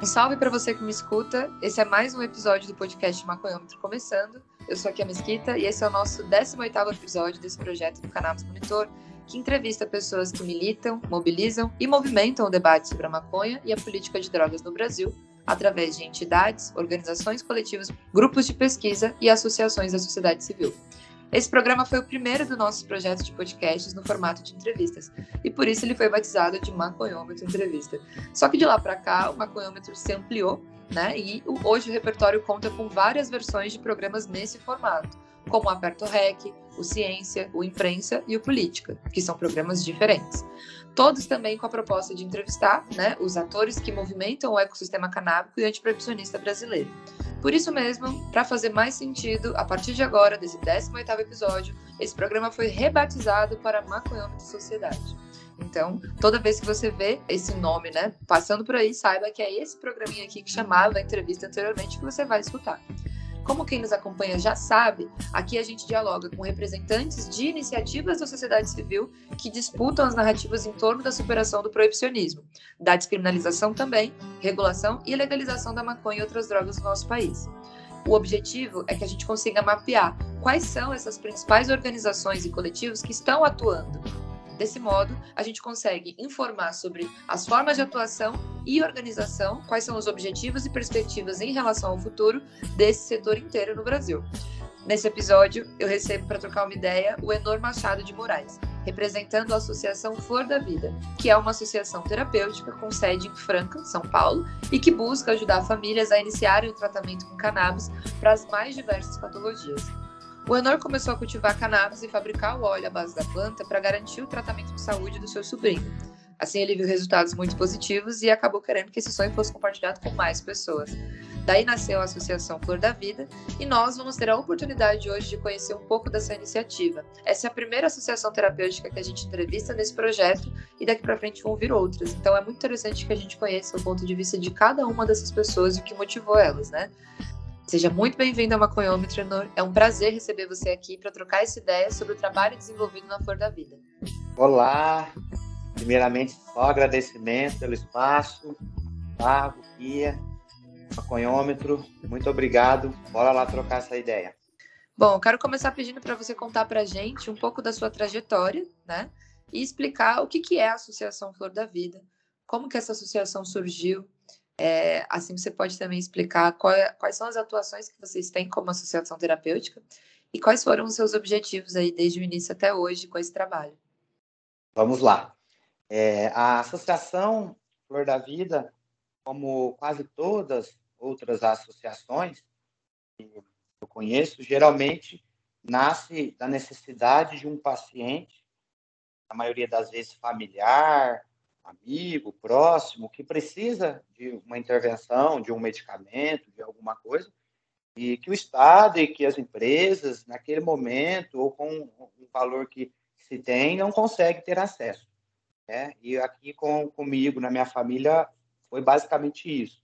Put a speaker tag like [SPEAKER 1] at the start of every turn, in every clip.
[SPEAKER 1] Um salve para você que me escuta. Esse é mais um episódio do podcast Maconhômetro começando. Eu sou a Mesquita e esse é o nosso 18º episódio desse projeto do Cannabis Monitor, que entrevista pessoas que militam, mobilizam e movimentam o debate sobre a maconha e a política de drogas no Brasil, através de entidades, organizações coletivas, grupos de pesquisa e associações da sociedade civil. Esse programa foi o primeiro do nosso projeto de podcasts no formato de entrevistas, e por isso ele foi batizado de Maconhômetro Entrevista. Só que de lá para cá, o Maconhômetro se ampliou, né? E hoje o repertório conta com várias versões de programas nesse formato, como o Aperto Rec, o Ciência, o Imprensa e o Política, que são programas diferentes. Todos também com a proposta de entrevistar né, os atores que movimentam o ecossistema canábico e antiproibicionista brasileiro. Por isso mesmo, para fazer mais sentido, a partir de agora, desse 18º episódio, esse programa foi rebatizado para Maconhômetro Sociedade. Então, toda vez que você vê esse nome, né, passando por aí, saiba que é esse programinha aqui que chamava a entrevista anteriormente que você vai escutar. Como quem nos acompanha já sabe, aqui a gente dialoga com representantes de iniciativas da sociedade civil que disputam as narrativas em torno da superação do proibicionismo, da descriminalização também, regulação e legalização da maconha e outras drogas no nosso país. O objetivo é que a gente consiga mapear quais são essas principais organizações e coletivos que estão atuando Desse modo, a gente consegue informar sobre as formas de atuação e organização, quais são os objetivos e perspectivas em relação ao futuro desse setor inteiro no Brasil. Nesse episódio, eu recebo para trocar uma ideia o Enor Machado de Moraes, representando a Associação Flor da Vida, que é uma associação terapêutica com sede em Franca, São Paulo, e que busca ajudar famílias a iniciarem o tratamento com cannabis para as mais diversas patologias. O Enor começou a cultivar cannabis e fabricar o óleo à base da planta para garantir o tratamento de saúde do seu sobrinho. Assim, ele viu resultados muito positivos e acabou querendo que esse sonho fosse compartilhado com mais pessoas. Daí nasceu a Associação Flor da Vida e nós vamos ter a oportunidade hoje de conhecer um pouco dessa iniciativa. Essa é a primeira associação terapêutica que a gente entrevista nesse projeto e daqui para frente vão vir outras. Então é muito interessante que a gente conheça o ponto de vista de cada uma dessas pessoas e o que motivou elas, né? Seja muito bem-vindo ao Maconhômetro, Enor. É um prazer receber você aqui para trocar essa ideia sobre o trabalho desenvolvido na Flor da Vida.
[SPEAKER 2] Olá! Primeiramente, só agradecimento pelo espaço, Gustavo, Guia, Maconhômetro. Muito obrigado. Bora lá trocar essa ideia.
[SPEAKER 1] Bom, quero começar pedindo para você contar para a gente um pouco da sua trajetória, né? E explicar o que, que é a Associação Flor da Vida, como que essa associação surgiu, é, assim, você pode também explicar qual, é, quais são as atuações que vocês têm como associação terapêutica e quais foram os seus objetivos aí desde o início até hoje com esse trabalho.
[SPEAKER 2] Vamos lá. É, a Associação Flor da Vida, como quase todas outras associações que eu conheço, geralmente nasce da necessidade de um paciente, na maioria das vezes familiar, amigo, próximo, que precisa de uma intervenção, de um medicamento, de alguma coisa, e que o Estado e que as empresas, naquele momento, ou com um valor que se tem, não consegue ter acesso. Né? E aqui com, comigo, na minha família, foi basicamente isso.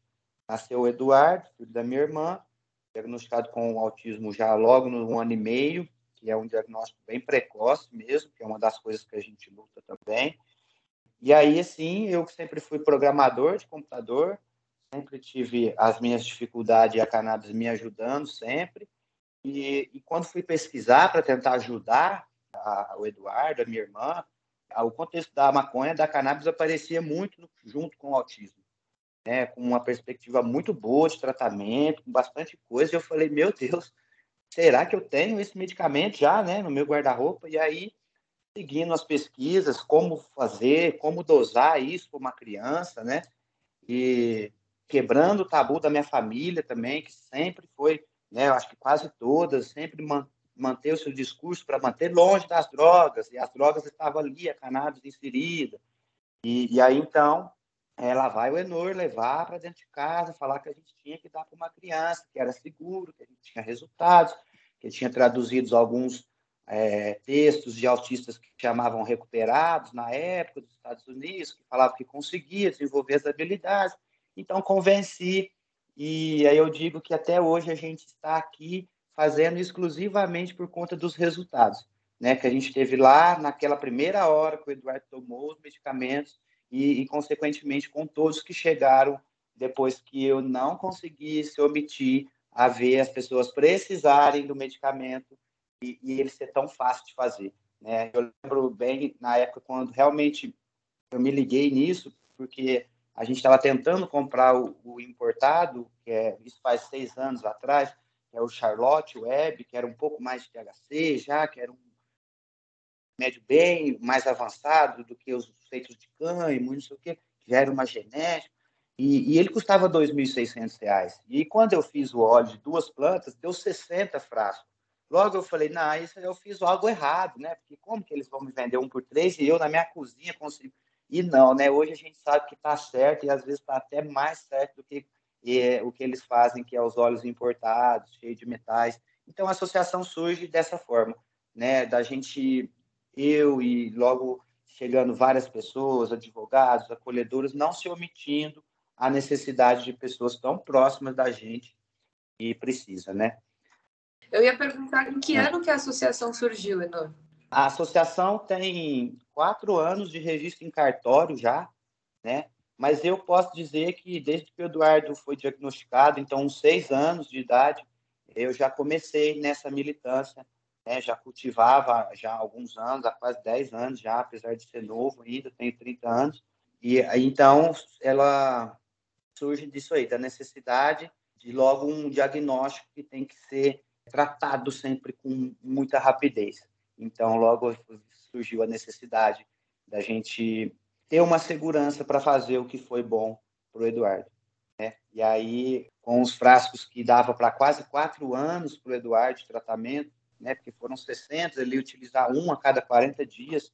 [SPEAKER 2] Nasceu o Eduardo, filho da minha irmã, diagnosticado com autismo já logo no ano e meio, que é um diagnóstico bem precoce mesmo, que é uma das coisas que a gente luta também. E aí, assim, eu sempre fui programador de computador, sempre tive as minhas dificuldades e a cannabis me ajudando sempre. E, e quando fui pesquisar para tentar ajudar a, o Eduardo, a minha irmã, o contexto da maconha, da cannabis aparecia muito no, junto com o autismo, né? Com uma perspectiva muito boa de tratamento, com bastante coisa. E eu falei, meu Deus, será que eu tenho esse medicamento já, né, no meu guarda-roupa? E aí seguindo as pesquisas, como fazer, como dosar isso para uma criança, né? E quebrando o tabu da minha família também, que sempre foi, né? Eu acho que quase todas, sempre man manter o seu discurso para manter longe das drogas, e as drogas estavam ali, a cannabis inserida. E, e aí, então, ela vai o Enor levar para dentro de casa, falar que a gente tinha que dar para uma criança, que era seguro, que a gente tinha resultados, que tinha traduzido alguns é, textos de autistas que chamavam recuperados na época dos Estados Unidos, que falavam que conseguia desenvolver as habilidades. Então, convenci, e aí eu digo que até hoje a gente está aqui fazendo exclusivamente por conta dos resultados, né? Que a gente teve lá naquela primeira hora que o Eduardo tomou os medicamentos e, e consequentemente, com todos que chegaram depois que eu não conseguisse omitir a ver as pessoas precisarem do medicamento e, e ele ser tão fácil de fazer. Né? Eu lembro bem na época quando realmente eu me liguei nisso, porque a gente estava tentando comprar o, o, importado, que é, isso faz seis anos atrás, que é o Charlotte Web, que era um pouco mais de THC já, que era um médio bem mais avançado do que os feitos de cânhamo, não sei o quê, que já era uma genética, e, e ele custava R$ 2.600. E quando eu fiz o óleo de duas plantas, deu 60 frascos. Logo eu falei, não, isso eu fiz algo errado, né? Porque como que eles vão me vender um por três e eu na minha cozinha consigo... E não, né? Hoje a gente sabe que está certo e às vezes está até mais certo do que é, o que eles fazem, que é os óleos importados, cheios de metais. Então a associação surge dessa forma, né? Da gente eu e logo chegando várias pessoas, advogados, acolhedores, não se omitindo a necessidade de pessoas tão próximas da gente e precisa, né?
[SPEAKER 1] Eu ia perguntar em que é. ano que a associação surgiu, Enor?
[SPEAKER 2] A associação tem quatro anos de registro em cartório já, né? Mas eu posso dizer que desde que o Eduardo foi diagnosticado, então uns seis anos de idade, eu já comecei nessa militância né, já cultivava já há alguns anos, há quase 10 anos já, apesar de ser novo ainda, tenho 30 anos. E então ela surge disso aí, da necessidade de logo um diagnóstico que tem que ser tratado sempre com muita rapidez. Então logo surgiu a necessidade da gente ter uma segurança para fazer o que foi bom para o Eduardo. Né? E aí, com os frascos que dava para quase quatro anos para o Eduardo de tratamento, né, porque foram 60, ele utilizar um a cada 40 dias.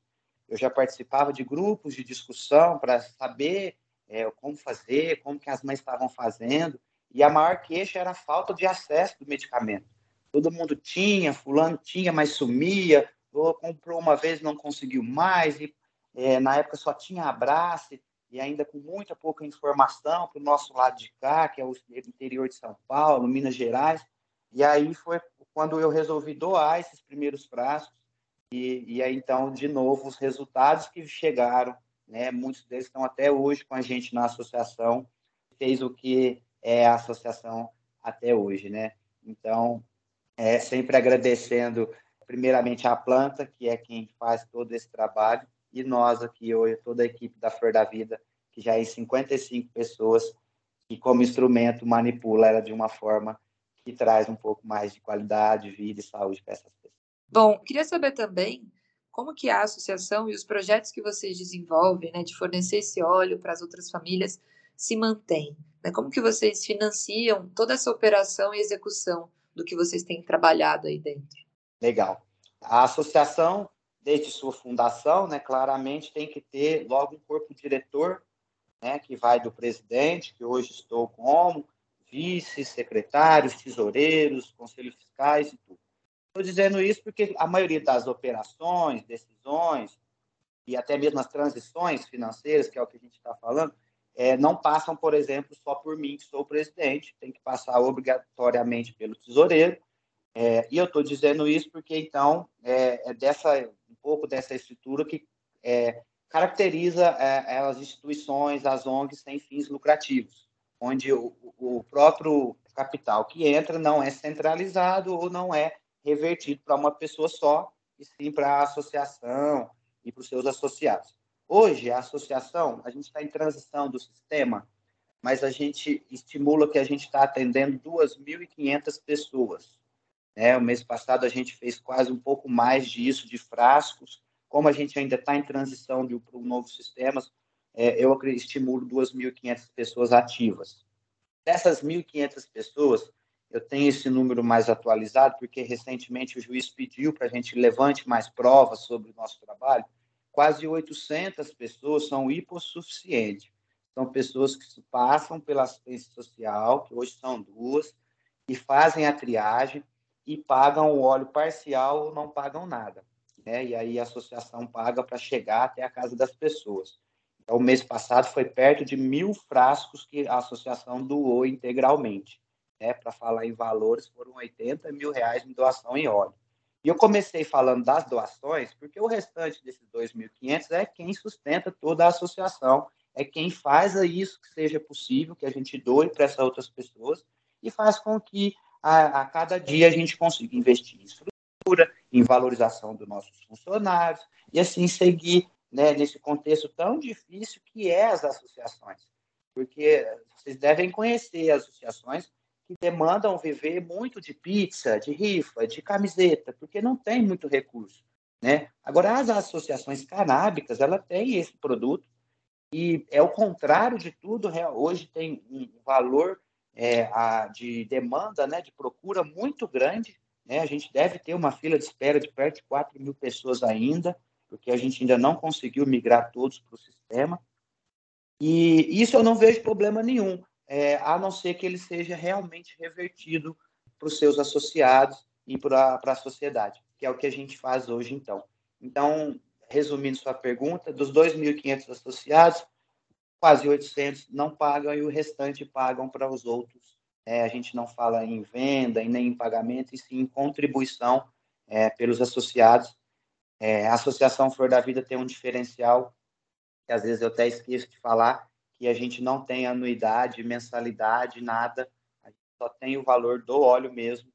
[SPEAKER 2] Eu já participava de grupos de discussão para saber é, como fazer, como que as mães estavam fazendo, e a maior queixa era a falta de acesso do medicamento. Todo mundo tinha, fulano tinha, mas sumia, ou comprou uma vez não conseguiu mais, e é, na época só tinha abraço, e ainda com muita pouca informação para o nosso lado de cá, que é o interior de São Paulo, Minas Gerais. E aí foi quando eu resolvi doar esses primeiros frascos, e, e aí então, de novo, os resultados que chegaram, né, muitos deles estão até hoje com a gente na associação, fez o que é a associação até hoje, né? Então, é, sempre agradecendo primeiramente a planta, que é quem faz todo esse trabalho, e nós aqui, hoje, toda a equipe da Flor da Vida, que já é 55 pessoas, que como instrumento manipula ela de uma forma que traz um pouco mais de qualidade, vida e saúde para essas pessoas.
[SPEAKER 1] Bom, queria saber também como que a associação e os projetos que vocês desenvolvem, né, de fornecer esse óleo para as outras famílias, se mantêm? Né? Como que vocês financiam toda essa operação e execução do que vocês têm trabalhado aí dentro?
[SPEAKER 2] Legal. A associação, desde sua fundação, né, claramente tem que ter logo um corpo diretor, né, que vai do presidente, que hoje estou como, vices, secretários, tesoureiros, conselhos fiscais e tudo. Estou dizendo isso porque a maioria das operações, decisões e até mesmo as transições financeiras, que é o que a gente está falando, é, não passam, por exemplo, só por mim, que sou o presidente, tem que passar obrigatoriamente pelo tesoureiro. É, e eu estou dizendo isso porque, então, é, é, dessa, um pouco dessa estrutura que é, caracteriza é, as instituições, as ONGs sem fins lucrativos onde o, o próprio capital que entra não é centralizado ou não é revertido para uma pessoa só, e sim para a associação e para os seus associados. Hoje, a associação, a gente está em transição do sistema, mas a gente estimula que a gente está atendendo 2.500 pessoas. Né? O mês passado a gente fez quase um pouco mais disso, de frascos. Como a gente ainda está em transição para um novo sistema, é, eu estimulo 2.500 pessoas ativas. Dessas 1.500 pessoas, eu tenho esse número mais atualizado, porque recentemente o juiz pediu para a gente levante mais provas sobre o nosso trabalho. Quase 800 pessoas são hipossuficientes. São pessoas que passam pela assistência social, que hoje são duas, e fazem a triagem e pagam o óleo parcial ou não pagam nada. Né? E aí a associação paga para chegar até a casa das pessoas. O mês passado foi perto de mil frascos que a associação doou integralmente. Né? Para falar em valores, foram 80 mil reais em doação em óleo. E eu comecei falando das doações, porque o restante desses 2.500 é quem sustenta toda a associação, é quem faz isso que seja possível, que a gente doe para essas outras pessoas e faz com que a, a cada dia a gente consiga investir em estrutura, em valorização dos nossos funcionários e assim seguir né, nesse contexto tão difícil que é as associações. Porque vocês devem conhecer as associações que demandam viver muito de pizza, de rifa, de camiseta, porque não tem muito recurso. Né? Agora, as associações canábicas, ela tem esse produto e é o contrário de tudo. Hoje tem um valor é, a, de demanda, né, de procura muito grande. Né? A gente deve ter uma fila de espera de perto de 4 mil pessoas ainda, porque a gente ainda não conseguiu migrar todos para o sistema. E isso eu não vejo problema nenhum, é, a não ser que ele seja realmente revertido para os seus associados e para a sociedade, que é o que a gente faz hoje, então. Então, resumindo sua pergunta, dos 2.500 associados, quase 800 não pagam e o restante pagam para os outros. É, a gente não fala em venda e nem em pagamento, e sim em contribuição é, pelos associados. É, a Associação Flor da Vida tem um diferencial, que às vezes eu até esqueço de falar, que a gente não tem anuidade, mensalidade, nada, a gente só tem o valor do óleo mesmo.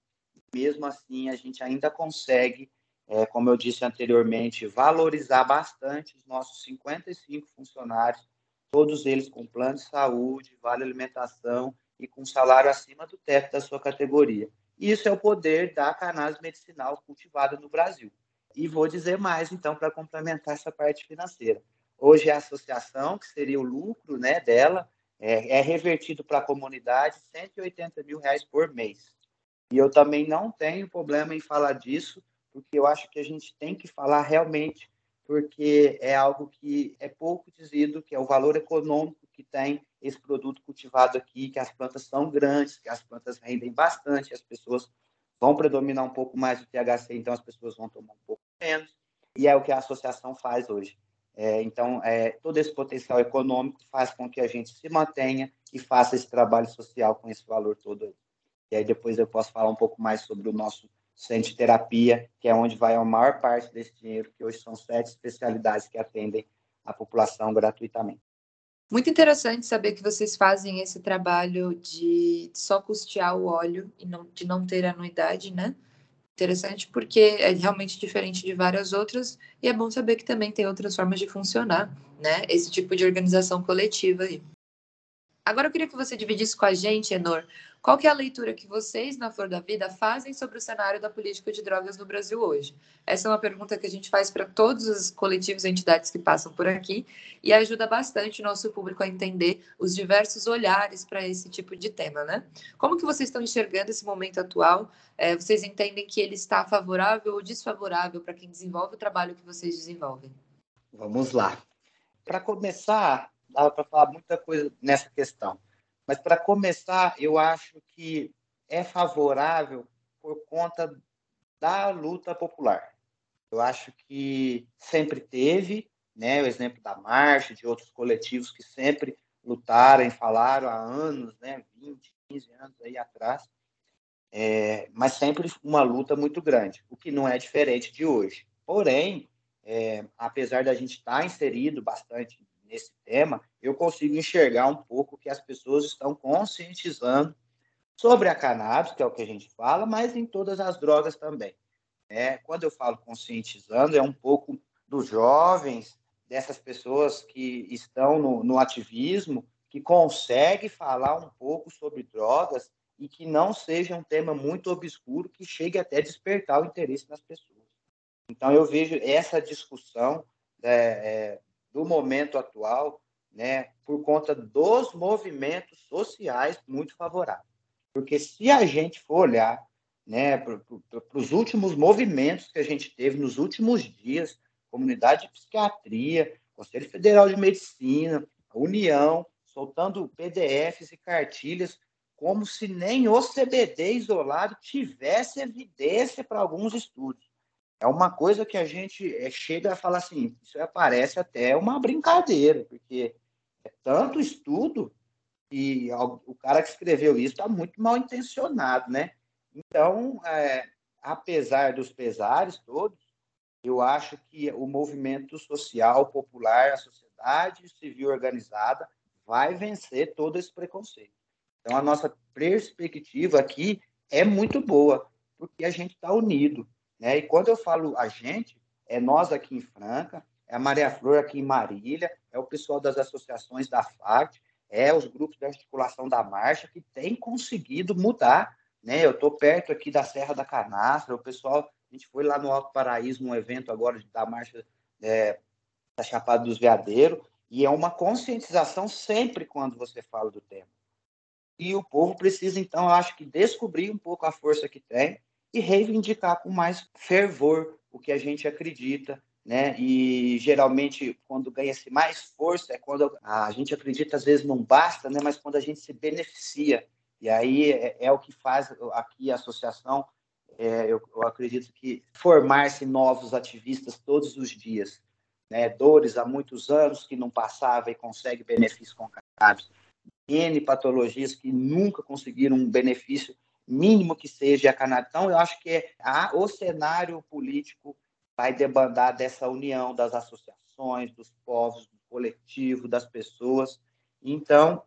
[SPEAKER 2] Mesmo assim, a gente ainda consegue, é, como eu disse anteriormente, valorizar bastante os nossos 55 funcionários todos eles com plano de saúde, vale alimentação e com salário acima do teto da sua categoria. Isso é o poder da cannabis medicinal cultivada no Brasil. E vou dizer mais, então, para complementar essa parte financeira. Hoje a associação, que seria o lucro né, dela, é, é revertido para a comunidade 180 mil reais por mês. E eu também não tenho problema em falar disso, porque eu acho que a gente tem que falar realmente porque é algo que é pouco dizido, que é o valor econômico que tem esse produto cultivado aqui, que as plantas são grandes, que as plantas rendem bastante, as pessoas vão predominar um pouco mais do THC, então as pessoas vão tomar um pouco menos, e é o que a associação faz hoje. É, então, é, todo esse potencial econômico faz com que a gente se mantenha e faça esse trabalho social com esse valor todo. E aí depois eu posso falar um pouco mais sobre o nosso centro de terapia, que é onde vai a maior parte desse dinheiro, que hoje são sete especialidades que atendem a população gratuitamente.
[SPEAKER 1] Muito interessante saber que vocês fazem esse trabalho de só custear o óleo e não, de não ter anuidade, né? Interessante porque é realmente diferente de várias outras e é bom saber que também tem outras formas de funcionar, né? Esse tipo de organização coletiva aí. Agora eu queria que você dividisse com a gente, Enor, qual que é a leitura que vocês, na Flor da Vida, fazem sobre o cenário da política de drogas no Brasil hoje? Essa é uma pergunta que a gente faz para todos os coletivos e entidades que passam por aqui e ajuda bastante o nosso público a entender os diversos olhares para esse tipo de tema, né? Como que vocês estão enxergando esse momento atual? É, vocês entendem que ele está favorável ou desfavorável para quem desenvolve o trabalho que vocês desenvolvem?
[SPEAKER 2] Vamos lá. Para começar, dava para falar muita coisa nessa questão. Mas, para começar, eu acho que é favorável por conta da luta popular. Eu acho que sempre teve, né, o exemplo da marcha, de outros coletivos que sempre lutaram e falaram há anos, né, 20, 15 anos aí atrás, é, mas sempre uma luta muito grande, o que não é diferente de hoje. Porém, é, apesar da gente estar tá inserido bastante nesse tema, eu consigo enxergar um pouco que as pessoas estão conscientizando sobre a cannabis, que é o que a gente fala, mas em todas as drogas também. É, quando eu falo conscientizando, é um pouco dos jovens, dessas pessoas que estão no, no ativismo, que conseguem falar um pouco sobre drogas e que não seja um tema muito obscuro que chegue até despertar o interesse das pessoas. Então, eu vejo essa discussão é, é, do momento atual, né, por conta dos movimentos sociais muito favoráveis. Porque se a gente for olhar né, para os últimos movimentos que a gente teve nos últimos dias, comunidade de psiquiatria, Conselho Federal de Medicina, União, soltando PDFs e cartilhas, como se nem o CBD isolado tivesse evidência para alguns estudos é uma coisa que a gente é, chega a falar assim, isso parece até uma brincadeira, porque é tanto estudo e o cara que escreveu isso está muito mal intencionado, né? Então, é, apesar dos pesares todos, eu acho que o movimento social, popular, a sociedade civil organizada vai vencer todo esse preconceito. Então, a nossa perspectiva aqui é muito boa, porque a gente está unido. Né? E quando eu falo a gente, é nós aqui em Franca, é a Maria Flor aqui em Marília, é o pessoal das associações da FACT, é os grupos de articulação da marcha que tem conseguido mudar. Né? Eu estou perto aqui da Serra da Canastra, o pessoal, a gente foi lá no Alto Paraíso, num evento agora da marcha é, da Chapada dos Veadeiros, e é uma conscientização sempre quando você fala do tema. E o povo precisa, então, acho que descobrir um pouco a força que tem e reivindicar com mais fervor o que a gente acredita, né? E geralmente quando ganha-se mais força é quando a gente acredita às vezes não basta, né? Mas quando a gente se beneficia e aí é, é o que faz aqui a associação. É, eu, eu acredito que formar-se novos ativistas todos os dias, né? Dores há muitos anos que não passava e consegue benefícios com cannabis. N patologias que nunca conseguiram um benefício mínimo que seja a cannabis. Então, eu acho que é a, o cenário político vai debandar dessa união das associações, dos povos, do coletivo, das pessoas. Então,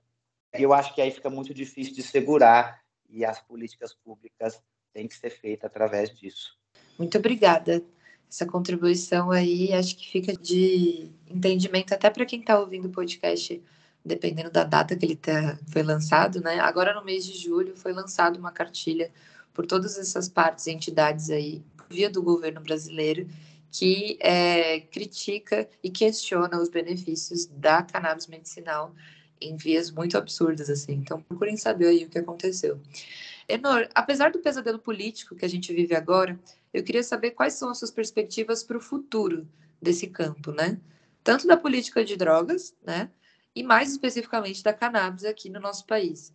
[SPEAKER 2] eu acho que aí fica muito difícil de segurar e as políticas públicas têm que ser feitas através disso.
[SPEAKER 1] Muito obrigada. Essa contribuição aí acho que fica de entendimento até para quem está ouvindo o podcast dependendo da data que ele tá, foi lançado, né? Agora no mês de julho foi lançada uma cartilha por todas essas partes e entidades aí, via do governo brasileiro, que é, critica e questiona os benefícios da cannabis medicinal em vias muito absurdas, assim. Então, procurem saber aí o que aconteceu. Enor, apesar do pesadelo político que a gente vive agora, eu queria saber quais são as suas perspectivas para o futuro desse campo, né? Tanto da política de drogas, né? E mais especificamente da cannabis aqui no nosso país.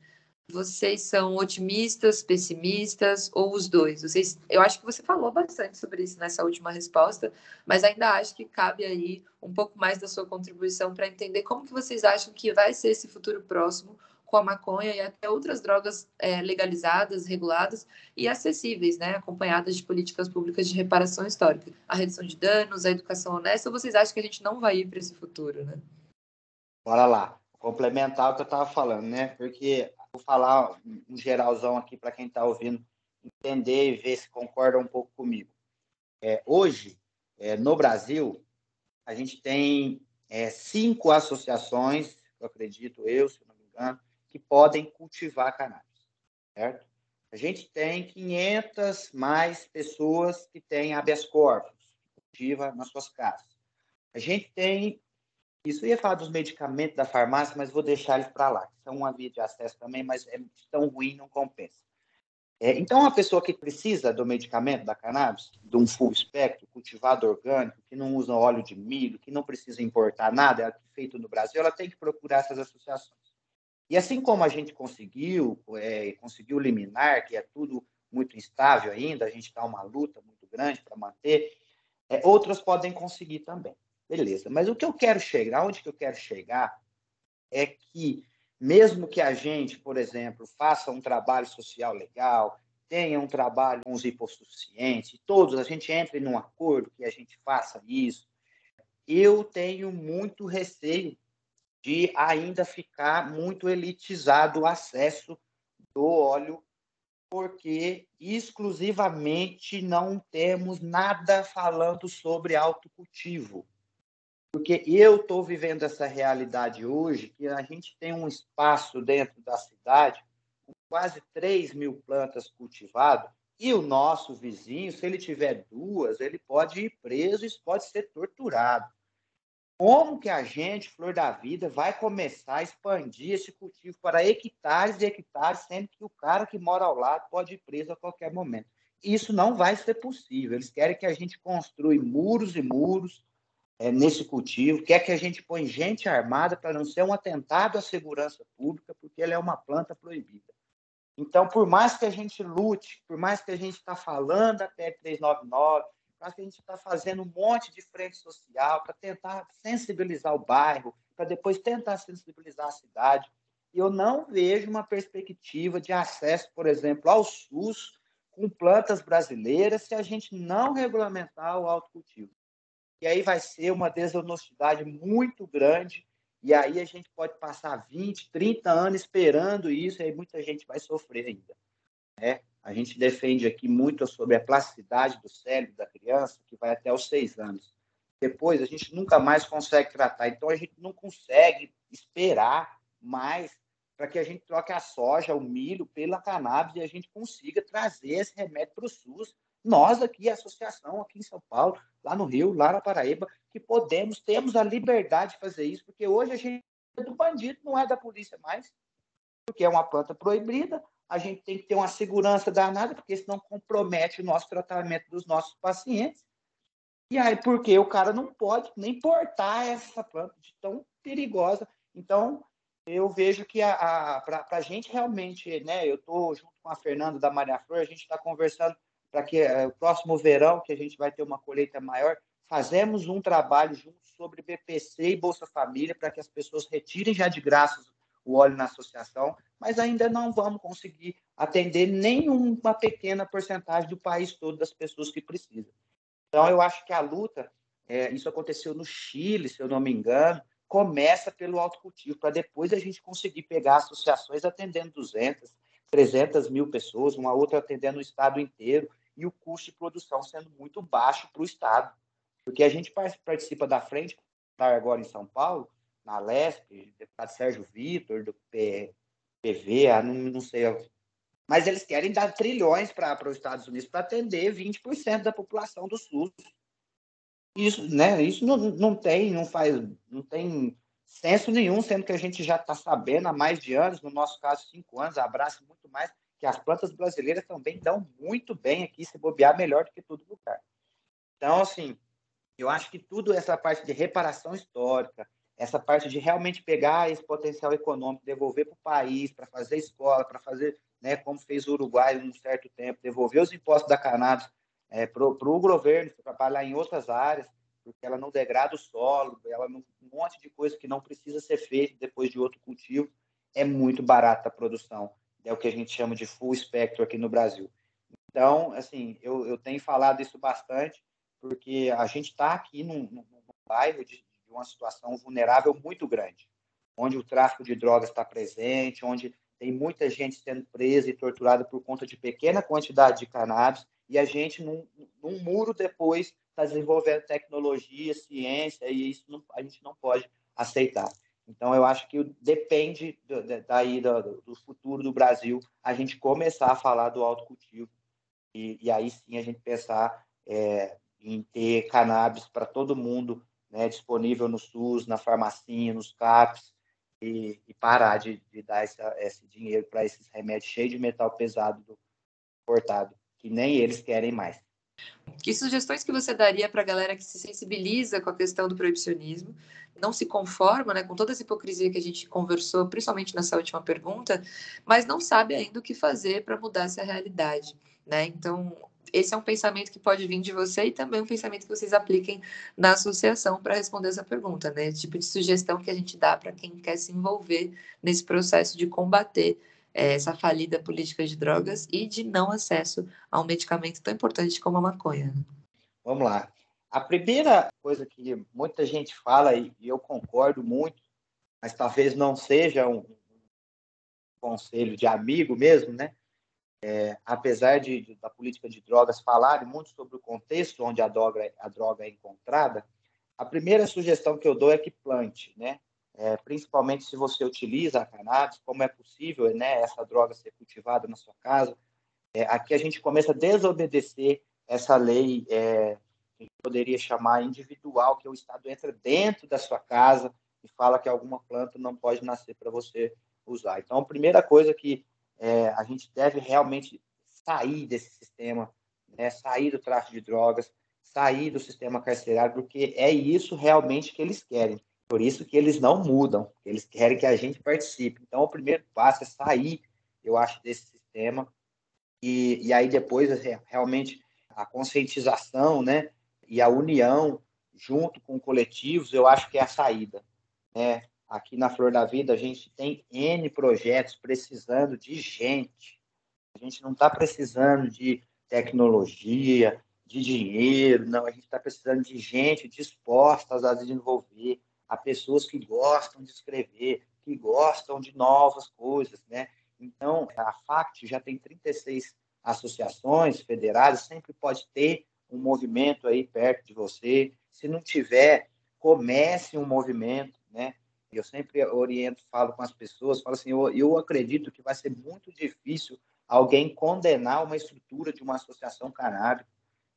[SPEAKER 1] Vocês são otimistas, pessimistas ou os dois? Vocês, eu acho que você falou bastante sobre isso nessa última resposta, mas ainda acho que cabe aí um pouco mais da sua contribuição para entender como que vocês acham que vai ser esse futuro próximo com a maconha e até outras drogas é, legalizadas, reguladas e acessíveis, né, acompanhadas de políticas públicas de reparação histórica, a redução de danos, a educação honesta. Ou vocês acham que a gente não vai ir para esse futuro, né?
[SPEAKER 2] Bora lá. Complementar o que eu estava falando, né? Porque vou falar um geralzão aqui para quem está ouvindo entender e ver se concorda um pouco comigo. É, hoje, é, no Brasil, a gente tem é, cinco associações, eu acredito eu, se não me engano, que podem cultivar cannabis, certo? A gente tem 500 mais pessoas que têm habeas corpus, cultiva nas suas casas. A gente tem isso, ia falar dos medicamentos da farmácia, mas vou deixar eles para lá. São uma via de acesso também, mas é tão ruim, não compensa. É, então, uma pessoa que precisa do medicamento da cannabis, de um full espectro, cultivado orgânico, que não usa óleo de milho, que não precisa importar nada, é feito no Brasil, ela tem que procurar essas associações. E assim como a gente conseguiu, é, conseguiu liminar, que é tudo muito instável ainda, a gente está uma luta muito grande para manter, é, outras podem conseguir também. Beleza. Mas o que eu quero chegar, onde que eu quero chegar, é que mesmo que a gente, por exemplo, faça um trabalho social legal, tenha um trabalho com os hipossuficientes, todos a gente entre num acordo que a gente faça isso, eu tenho muito receio de ainda ficar muito elitizado o acesso do óleo, porque exclusivamente não temos nada falando sobre autocultivo. Porque eu estou vivendo essa realidade hoje, que a gente tem um espaço dentro da cidade com quase 3 mil plantas cultivadas, e o nosso vizinho, se ele tiver duas, ele pode ir preso e pode ser torturado. Como que a gente, Flor da Vida, vai começar a expandir esse cultivo para hectares e hectares, sendo que o cara que mora ao lado pode ir preso a qualquer momento? Isso não vai ser possível. Eles querem que a gente construa muros e muros, é, nesse cultivo, quer que a gente põe gente armada para não ser um atentado à segurança pública, porque ela é uma planta proibida. Então, por mais que a gente lute, por mais que a gente está falando até 399, por mais que a gente está fazendo um monte de frente social para tentar sensibilizar o bairro, para depois tentar sensibilizar a cidade, eu não vejo uma perspectiva de acesso, por exemplo, ao SUS com plantas brasileiras se a gente não regulamentar o autocultivo. E aí vai ser uma desonestidade muito grande, e aí a gente pode passar 20, 30 anos esperando isso, e aí muita gente vai sofrer ainda. Né? A gente defende aqui muito sobre a plasticidade do cérebro da criança, que vai até os seis anos. Depois, a gente nunca mais consegue tratar. Então, a gente não consegue esperar mais para que a gente troque a soja, o milho pela cannabis e a gente consiga trazer esse remédio para o SUS. Nós aqui, a associação aqui em São Paulo, lá no Rio, lá na Paraíba, que podemos, temos a liberdade de fazer isso, porque hoje a gente é do bandido, não é da polícia mais, porque é uma planta proibida, a gente tem que ter uma segurança danada, porque senão compromete o nosso tratamento dos nossos pacientes. E aí, porque o cara não pode nem portar essa planta de tão perigosa. Então, eu vejo que a, a para a gente realmente, né, eu estou junto com a Fernanda da Maria Flor, a gente está conversando para que é, o próximo verão, que a gente vai ter uma colheita maior, fazemos um trabalho junto sobre BPC e Bolsa Família para que as pessoas retirem já de graça o óleo na associação, mas ainda não vamos conseguir atender nenhuma pequena porcentagem do país todo das pessoas que precisam. Então, eu acho que a luta, é, isso aconteceu no Chile, se eu não me engano, começa pelo autocultivo, para depois a gente conseguir pegar associações atendendo 200, 300 mil pessoas, uma outra atendendo o estado inteiro, e o custo de produção sendo muito baixo para o estado. Porque a gente participa da frente, agora em São Paulo, na LESP, deputado Sérgio Vitor, do PV, ah, não, não sei. Mas eles querem dar trilhões para os Estados Unidos para atender 20% da população do SUS. Isso, né, isso não, não tem, não faz, não tem senso nenhum, sendo que a gente já está sabendo há mais de anos, no nosso caso, cinco anos, abraça muito mais, que as plantas brasileiras também dão muito bem aqui, se bobear melhor do que todo lugar. Então, assim, eu acho que tudo essa parte de reparação histórica, essa parte de realmente pegar esse potencial econômico, devolver para o país, para fazer escola, para fazer, né, como fez o Uruguai um certo tempo, devolver os impostos da cannabis é, para o governo trabalhar em outras áreas, porque ela não degrada o solo, ela não, um monte de coisa que não precisa ser feito depois de outro cultivo, é muito barata a produção. É o que a gente chama de full spectrum aqui no Brasil. Então, assim, eu, eu tenho falado isso bastante, porque a gente está aqui num, num, bairro de, uma situação vulnerável muito grande, onde o tráfico de drogas está presente, onde tem muita gente sendo presa e torturada por conta de pequena quantidade de cannabis, e a gente, num, num muro depois, está desenvolvendo tecnologia, ciência, e isso não, a gente não pode aceitar. Então, eu acho que depende do, daí do, do, futuro do Brasil a gente começar a falar do autocultivo e, e aí sim a gente pensar é, em ter cannabis para todo mundo né, disponível no SUS, na farmacinha, nos CAPs, e, e parar de, de dar essa, esse dinheiro para esses remédios cheios de metal pesado do importado, que nem eles querem mais.
[SPEAKER 1] Que sugestões que você daria para a galera que se sensibiliza com a questão do proibicionismo, não se conforma né, com toda essa hipocrisia que a gente conversou, principalmente nessa última pergunta, mas não sabe ainda o que fazer para mudar essa realidade? Né? Então, esse é um pensamento que pode vir de você e também um pensamento que vocês apliquem na associação para responder essa pergunta, né? Tipo de sugestão que a gente dá para quem quer se envolver nesse processo de combater essa falida política de drogas e de não acesso a um medicamento tão importante como a maconha. Né?
[SPEAKER 2] Vamos lá. A primeira coisa que muita gente fala, e eu concordo muito, mas talvez não seja um conselho de amigo mesmo, né? é, apesar de, de, da política de drogas falarem muito sobre o contexto onde a droga, a droga é encontrada, a primeira sugestão que eu dou é que plante, né? É, principalmente se você utiliza a cannabis, como é possível né, essa droga ser cultivada na sua casa. É, aqui a gente começa a desobedecer essa lei é, que poderia chamar individual, que o Estado entra dentro da sua casa e fala que alguma planta não pode nascer para você usar. Então, a primeira coisa que é, a gente deve realmente sair desse sistema, né, sair do tráfico de drogas, sair do sistema carcerário, porque é isso realmente que eles querem. Por isso que eles não mudam, eles querem que a gente participe. Então, o primeiro passo é sair, eu acho, desse sistema. E, e aí depois, é, realmente, a conscientização né, e a união junto com coletivos, eu acho que é a saída. Né? aqui na Flor da Vida, a gente tem N projetos precisando de gente. A gente não está precisando de tecnologia, de dinheiro, não, a gente está precisando de gente disposta a desenvolver, a pessoas que gostam de escrever, que gostam de novas coisas, né? Então, a FACT já tem 36 associações federadas, sempre pode ter um movimento aí perto de você. Se não tiver, comece um movimento, né? Eu sempre oriento, falo com as pessoas, falo assim, eu, eu acredito que vai ser muito difícil alguém condenar uma estrutura de uma associação canábica,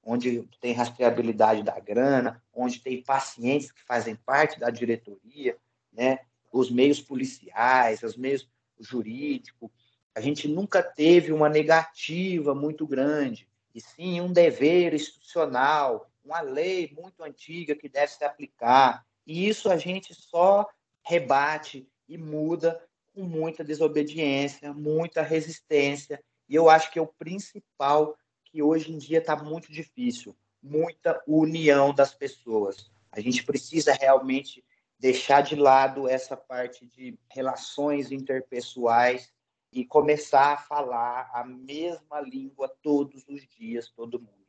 [SPEAKER 2] onde tem rastreabilidade da grana, onde tem pacientes que fazem parte da diretoria, né? Os meios policiais, os meios jurídicos, a gente nunca teve uma negativa muito grande, e sim um dever institucional, uma lei muito antiga que deve se aplicar. E isso a gente só rebate e muda com muita desobediência, muita resistência. E eu acho que é o principal que hoje em dia está muito difícil, muita união das pessoas. A gente precisa realmente deixar de lado essa parte de relações interpessoais e começar a falar a mesma língua todos os dias, todo mundo.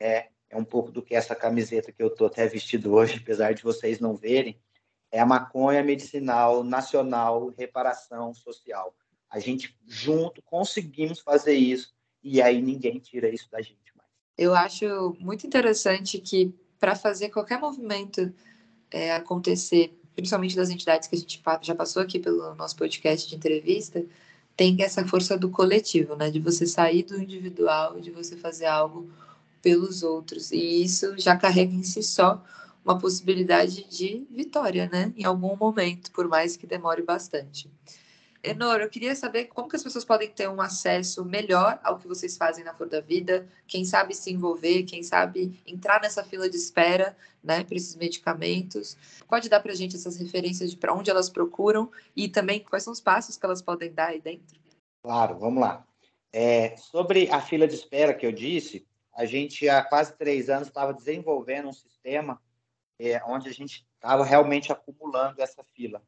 [SPEAKER 2] É, é um pouco do que essa camiseta que eu estou até vestido hoje, apesar de vocês não verem, é a maconha medicinal nacional reparação social. A gente junto conseguimos fazer isso e aí ninguém tira isso da gente mais.
[SPEAKER 1] Eu acho muito interessante que para fazer qualquer movimento é, acontecer, principalmente das entidades que a gente já passou aqui pelo nosso podcast de entrevista, tem essa força do coletivo, né? De você sair do individual, de você fazer algo pelos outros. E isso já carrega em si só uma possibilidade de vitória, né? Em algum momento, por mais que demore bastante. Enor, eu queria saber como que as pessoas podem ter um acesso melhor ao que vocês fazem na Flor da Vida, quem sabe se envolver, quem sabe entrar nessa fila de espera, né, para esses medicamentos. Pode dar para a gente essas referências de para onde elas procuram e também quais são os passos que elas podem dar aí dentro?
[SPEAKER 2] Claro, vamos lá. É, sobre a fila de espera que eu disse, a gente há quase três anos estava desenvolvendo um sistema é, onde a gente estava realmente acumulando essa fila.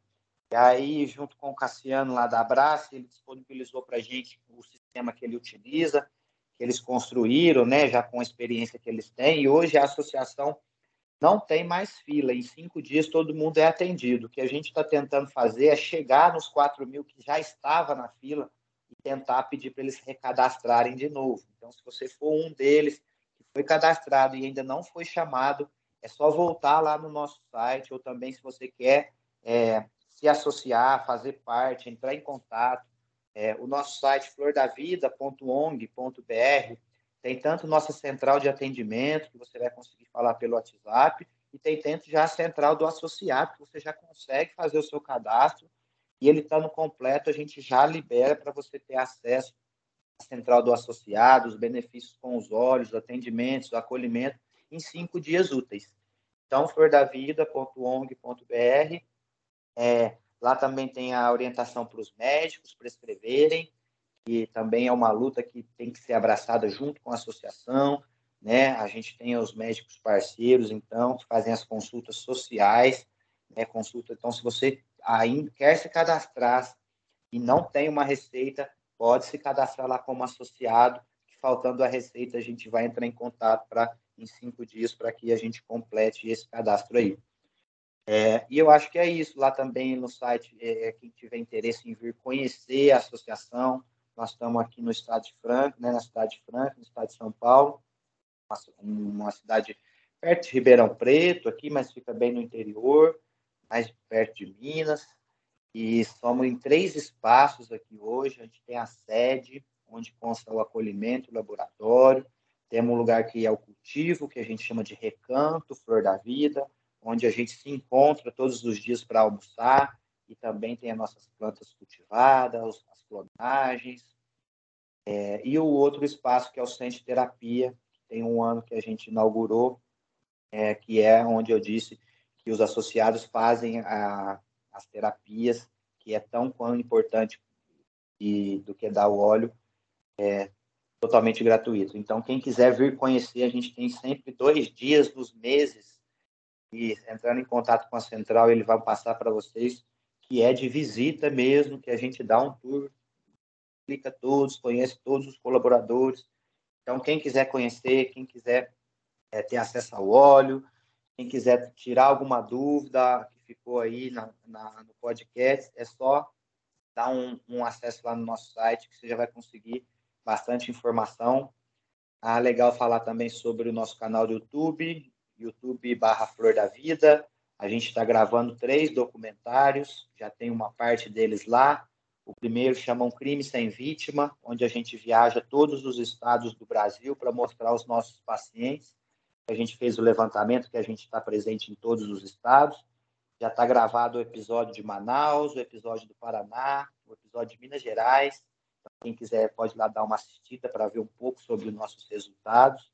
[SPEAKER 2] E aí, junto com o Cassiano lá da Abraça, ele disponibilizou para a gente o sistema que ele utiliza, que eles construíram, né, já com a experiência que eles têm, e hoje a associação não tem mais fila. Em cinco dias todo mundo é atendido. O que a gente está tentando fazer é chegar nos 4 mil que já estava na fila e tentar pedir para eles recadastrarem de novo. Então, se você for um deles que foi cadastrado e ainda não foi chamado, é só voltar lá no nosso site, ou também, se você quer é, se associar, fazer parte, entrar em contato. É, o nosso site flordavida.ong.br tem tanto nossa central de atendimento, que você vai conseguir falar pelo WhatsApp, e tem tanto já a central do associado, que você já consegue fazer o seu cadastro, e ele estando completo, a gente já libera para você ter acesso à central do associado, os benefícios com os olhos, os atendimentos, acolhimento, em cinco dias úteis. Então, flordavida.ong.br é, lá também tem a orientação para os médicos prescreverem, que também é uma luta que tem que ser abraçada junto com a associação, né? A gente tem os médicos parceiros, então, que fazem as consultas sociais, né? Consulta, então, se você ainda quer se cadastrar e não tem uma receita, pode se cadastrar lá como associado, que faltando a receita, a gente vai entrar em contato para em cinco dias para que a gente complete esse cadastro aí. É, e eu acho que é isso. Lá também no site, é, é, quem tiver interesse em vir conhecer a associação, nós estamos aqui no estado de Franca, né, na cidade de Franca, no estado de São Paulo, uma cidade perto de Ribeirão Preto, aqui, mas fica bem no interior, mais perto de Minas. E somos em três espaços aqui hoje. A gente tem a sede, onde consta o acolhimento, o laboratório. Temos um lugar que é o cultivo, que a gente chama de recanto, flor da vida onde a gente se encontra todos os dias para almoçar e também tem as nossas plantas cultivadas, as clonagens. É, e o outro espaço que é o Centro de Terapia, que tem um ano que a gente inaugurou, é, que é onde eu disse que os associados fazem a, as terapias, que é tão quão importante e, do que dar o óleo, é totalmente gratuito. Então, quem quiser vir conhecer, a gente tem sempre dois dias nos meses e entrando em contato com a central, ele vai passar para vocês que é de visita mesmo, que a gente dá um tour, explica todos, conhece todos os colaboradores. Então, quem quiser conhecer, quem quiser é, ter acesso ao óleo. Quem quiser tirar alguma dúvida que ficou aí na, na no podcast, é só dar um, um, acesso lá no nosso site que você já vai conseguir bastante informação. Ah, legal falar também sobre o nosso canal do YouTube, YouTube barra Flor da Vida. A gente está gravando três documentários, já tem uma parte deles lá. O primeiro chama Um Crime Sem Vítima, onde a gente viaja todos os estados do Brasil para mostrar aos nossos pacientes. A gente fez o levantamento que a gente está presente em todos os estados. Já está gravado o episódio de Manaus, o episódio do Paraná, o episódio de Minas Gerais. Então, quem quiser pode lá dar uma assistida para ver um pouco sobre os nossos resultados.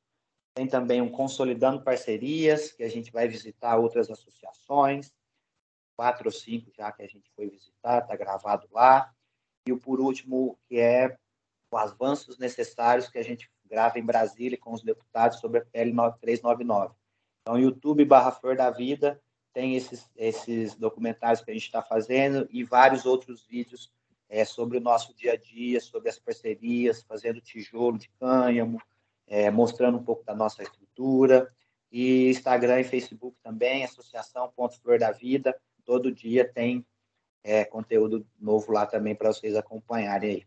[SPEAKER 2] Tem também um Consolidando Parcerias, que a gente vai visitar outras associações, quatro ou cinco já que a gente foi visitar, está gravado lá. E o por último, que é os avanços necessários que a gente grava em Brasília com os deputados sobre a PL 399. Então, YouTube barra Flor da Vida tem esses, esses documentários que a gente está fazendo e vários outros vídeos é, sobre o nosso dia a dia, sobre as parcerias, fazendo tijolo de cânhamo, é, mostrando um pouco da nossa estrutura. E Instagram e Facebook também, Associação Pontos Flor da Vida. Todo dia tem é, conteúdo novo lá também para vocês acompanharem aí.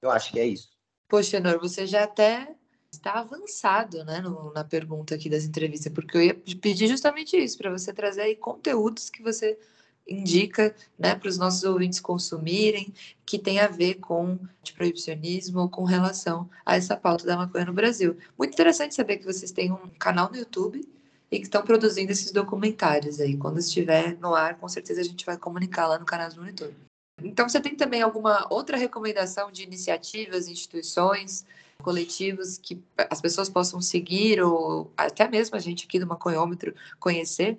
[SPEAKER 2] Eu acho que é isso.
[SPEAKER 1] Poxa, Nor, você já até está avançado né, no, na pergunta aqui das entrevistas, porque eu ia pedir justamente isso, para você trazer aí conteúdos que você indica né, para os nossos ouvintes consumirem, que tem a ver com de proibicionismo, com relação a essa pauta da maconha no Brasil. Muito interessante saber que vocês têm um canal no YouTube e que estão produzindo esses documentários aí. Quando estiver no ar, com certeza a gente vai comunicar lá no canal do Monitor. Então, você tem também alguma outra recomendação de iniciativas, instituições, coletivos que as pessoas possam seguir ou até mesmo a gente aqui do Maconhômetro conhecer?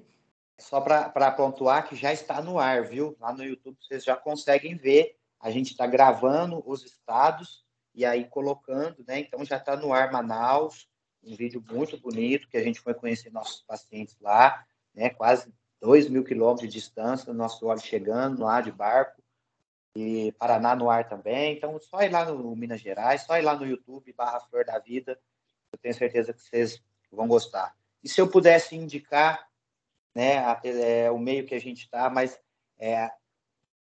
[SPEAKER 2] Só para pontuar que já está no ar, viu? Lá no YouTube vocês já conseguem ver. A gente está gravando os estados e aí colocando, né? Então já está no ar Manaus, um vídeo muito bonito que a gente foi conhecer nossos pacientes lá, né? Quase 2 mil quilômetros de distância, nosso óleo chegando lá de barco. E Paraná no ar também. Então, só ir lá no Minas Gerais, só ir lá no YouTube, barra Flor da Vida. Eu tenho certeza que vocês vão gostar. E se eu pudesse indicar né, a, é, o meio que a gente está, mas é,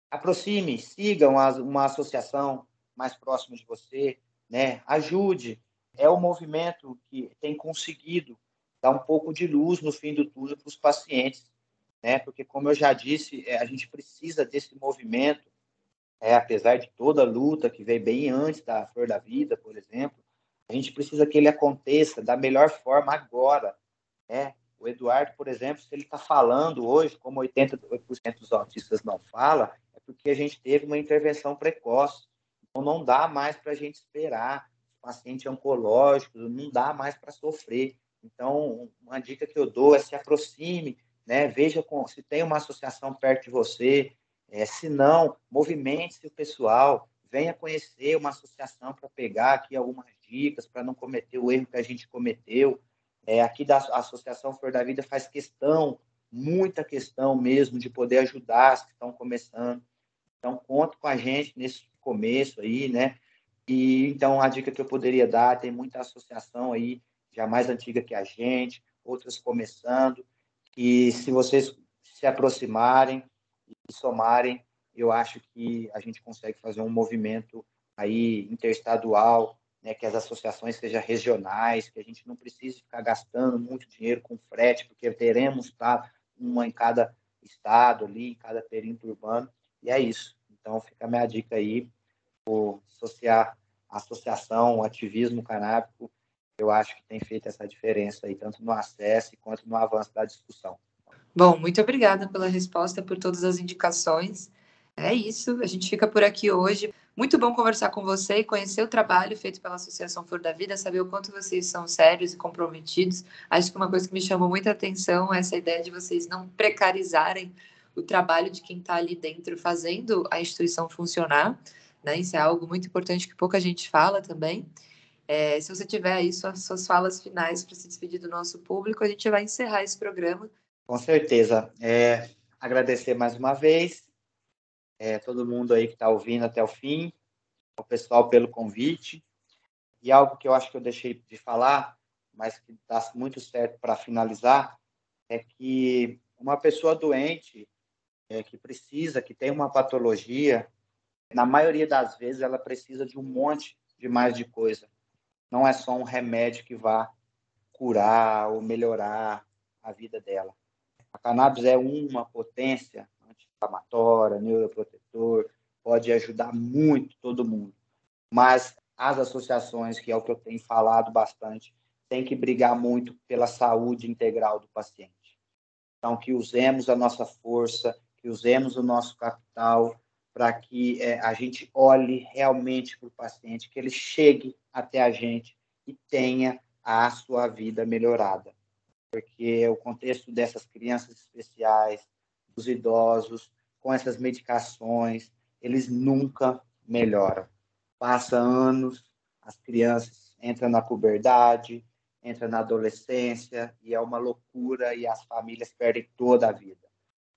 [SPEAKER 2] aproxime, sigam uma, uma associação mais próxima de você, né, ajude. É o movimento que tem conseguido dar um pouco de luz no fim do túnel para os pacientes, né, porque, como eu já disse, é, a gente precisa desse movimento, é, apesar de toda a luta que veio bem antes da Flor da Vida, por exemplo, a gente precisa que ele aconteça da melhor forma agora, né? O Eduardo, por exemplo, se ele está falando hoje, como 80% dos autistas não fala, é porque a gente teve uma intervenção precoce. Então, não dá mais para a gente esperar. Paciente oncológico, não dá mais para sofrer. Então, uma dica que eu dou é se aproxime, né? veja com, se tem uma associação perto de você. É, se não, movimente-se o pessoal, venha conhecer uma associação para pegar aqui algumas dicas, para não cometer o erro que a gente cometeu. É, aqui da Associação Flor da Vida faz questão, muita questão mesmo, de poder ajudar as que estão começando. Então, conto com a gente nesse começo aí, né? E então, a dica que eu poderia dar, tem muita associação aí, já mais antiga que a gente, outras começando, e se vocês se aproximarem e somarem, eu acho que a gente consegue fazer um movimento aí interestadual né, que as associações sejam regionais, que a gente não precise ficar gastando muito dinheiro com frete, porque teremos tá, uma em cada estado ali, em cada perímetro urbano, e é isso. Então, fica a minha dica aí, por associar a associação, o ativismo canábico, eu acho que tem feito essa diferença aí, tanto no acesso quanto no avanço da discussão.
[SPEAKER 1] Bom, muito obrigada pela resposta, por todas as indicações. É isso, a gente fica por aqui hoje. Muito bom conversar com você e conhecer o trabalho feito pela Associação Flor da Vida, saber o quanto vocês são sérios e comprometidos. Acho que uma coisa que me chamou muita atenção é essa ideia de vocês não precarizarem o trabalho de quem está ali dentro fazendo a instituição funcionar. Né? Isso é algo muito importante que pouca gente fala também. É, se você tiver aí suas, suas falas finais para se despedir do nosso público, a gente vai encerrar esse programa.
[SPEAKER 2] Com certeza. É, agradecer mais uma vez é, todo mundo aí que está ouvindo até o fim, o pessoal pelo convite. E algo que eu acho que eu deixei de falar, mas que dá muito certo para finalizar, é que uma pessoa doente, é, que precisa, que tem uma patologia, na maioria das vezes ela precisa de um monte de mais de coisa. Não é só um remédio que vá curar ou melhorar a vida dela. A cannabis é uma potência anti-inflamatória, neuroprotetor, pode ajudar muito todo mundo. Mas as associações, que é o que eu tenho falado bastante, têm que brigar muito pela saúde integral do paciente. Então, que usemos a nossa força, que usemos o nosso capital para que é, a gente olhe realmente para o paciente, que ele chegue até a gente e tenha a sua vida melhorada. Porque o contexto dessas crianças especiais, dos idosos, com essas medicações, eles nunca melhoram. Passa anos, as crianças entram na puberdade, entram na adolescência e é uma loucura e as famílias perdem toda a vida.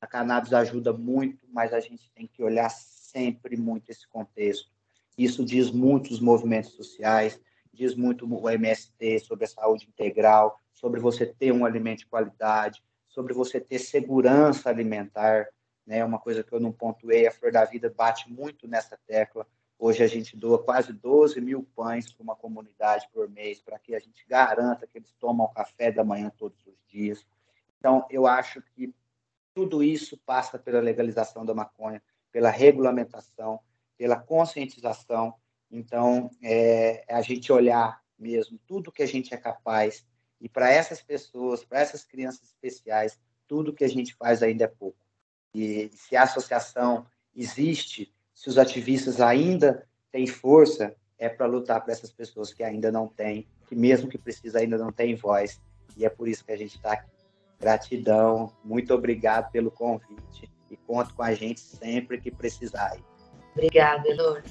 [SPEAKER 2] A cannabis ajuda muito, mas a gente tem que olhar sempre muito esse contexto. Isso diz muito os movimentos sociais, diz muito o MST sobre a saúde integral, sobre você ter um alimento de qualidade, sobre você ter segurança alimentar, né? Uma coisa que eu não pontuei, a Flor da Vida bate muito nessa tecla. Hoje a gente doa quase 12 mil pães para uma comunidade por mês, para que a gente garanta que eles tomam café da manhã todos os dias. Então, eu acho que tudo isso passa pela legalização da maconha, pela regulamentação, pela conscientização. Então, é, é a gente olhar mesmo tudo que a gente é capaz e para essas pessoas, para essas crianças especiais, tudo que a gente faz ainda é pouco. E se a associação existe, se os ativistas ainda têm força, é para lutar para essas pessoas que ainda não têm, que mesmo que precisa ainda não têm voz. E é por isso que a gente está aqui. Gratidão, muito obrigado pelo convite e conto com a gente sempre que precisar.
[SPEAKER 1] Obrigada, Elor.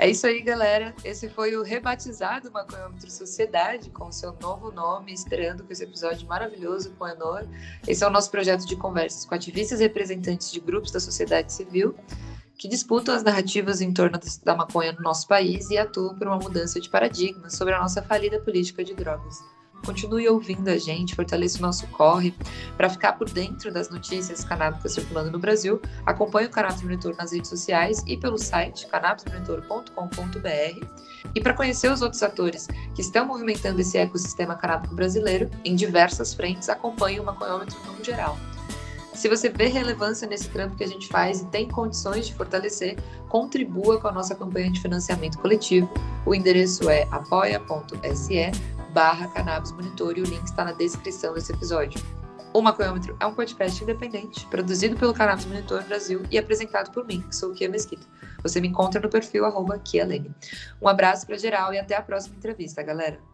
[SPEAKER 1] É isso aí, galera. Esse foi o rebatizado Maconhômetro Sociedade, com seu novo nome, estreando com esse episódio maravilhoso com o Enor. Esse é o nosso projeto de conversas com ativistas e representantes de grupos da sociedade civil que disputam as narrativas em torno da maconha no nosso país e atuam por uma mudança de paradigma sobre a nossa falida política de drogas. Continue ouvindo a gente, fortaleça o nosso corre. Para ficar por dentro das notícias canábicas circulando no Brasil, acompanhe o Cannabis Monitor nas redes sociais e pelo site cannabismonitor.com.br. E para conhecer os outros atores que estão movimentando esse ecossistema canábico brasileiro em diversas frentes, acompanhe o Maconhômetro no geral. Se você vê relevância nesse trampo que a gente faz e tem condições de fortalecer, contribua com a nossa campanha de financiamento coletivo. O endereço é apoia.se barra Cannabis Monitor e o link está na descrição desse episódio. O Maconhômetro é um podcast independente, produzido pelo Cannabis Monitor Brasil e apresentado por mim, que sou Kia Mesquita. Você me encontra no perfil arroba Kia Lene. Um abraço para geral e até a próxima entrevista, galera!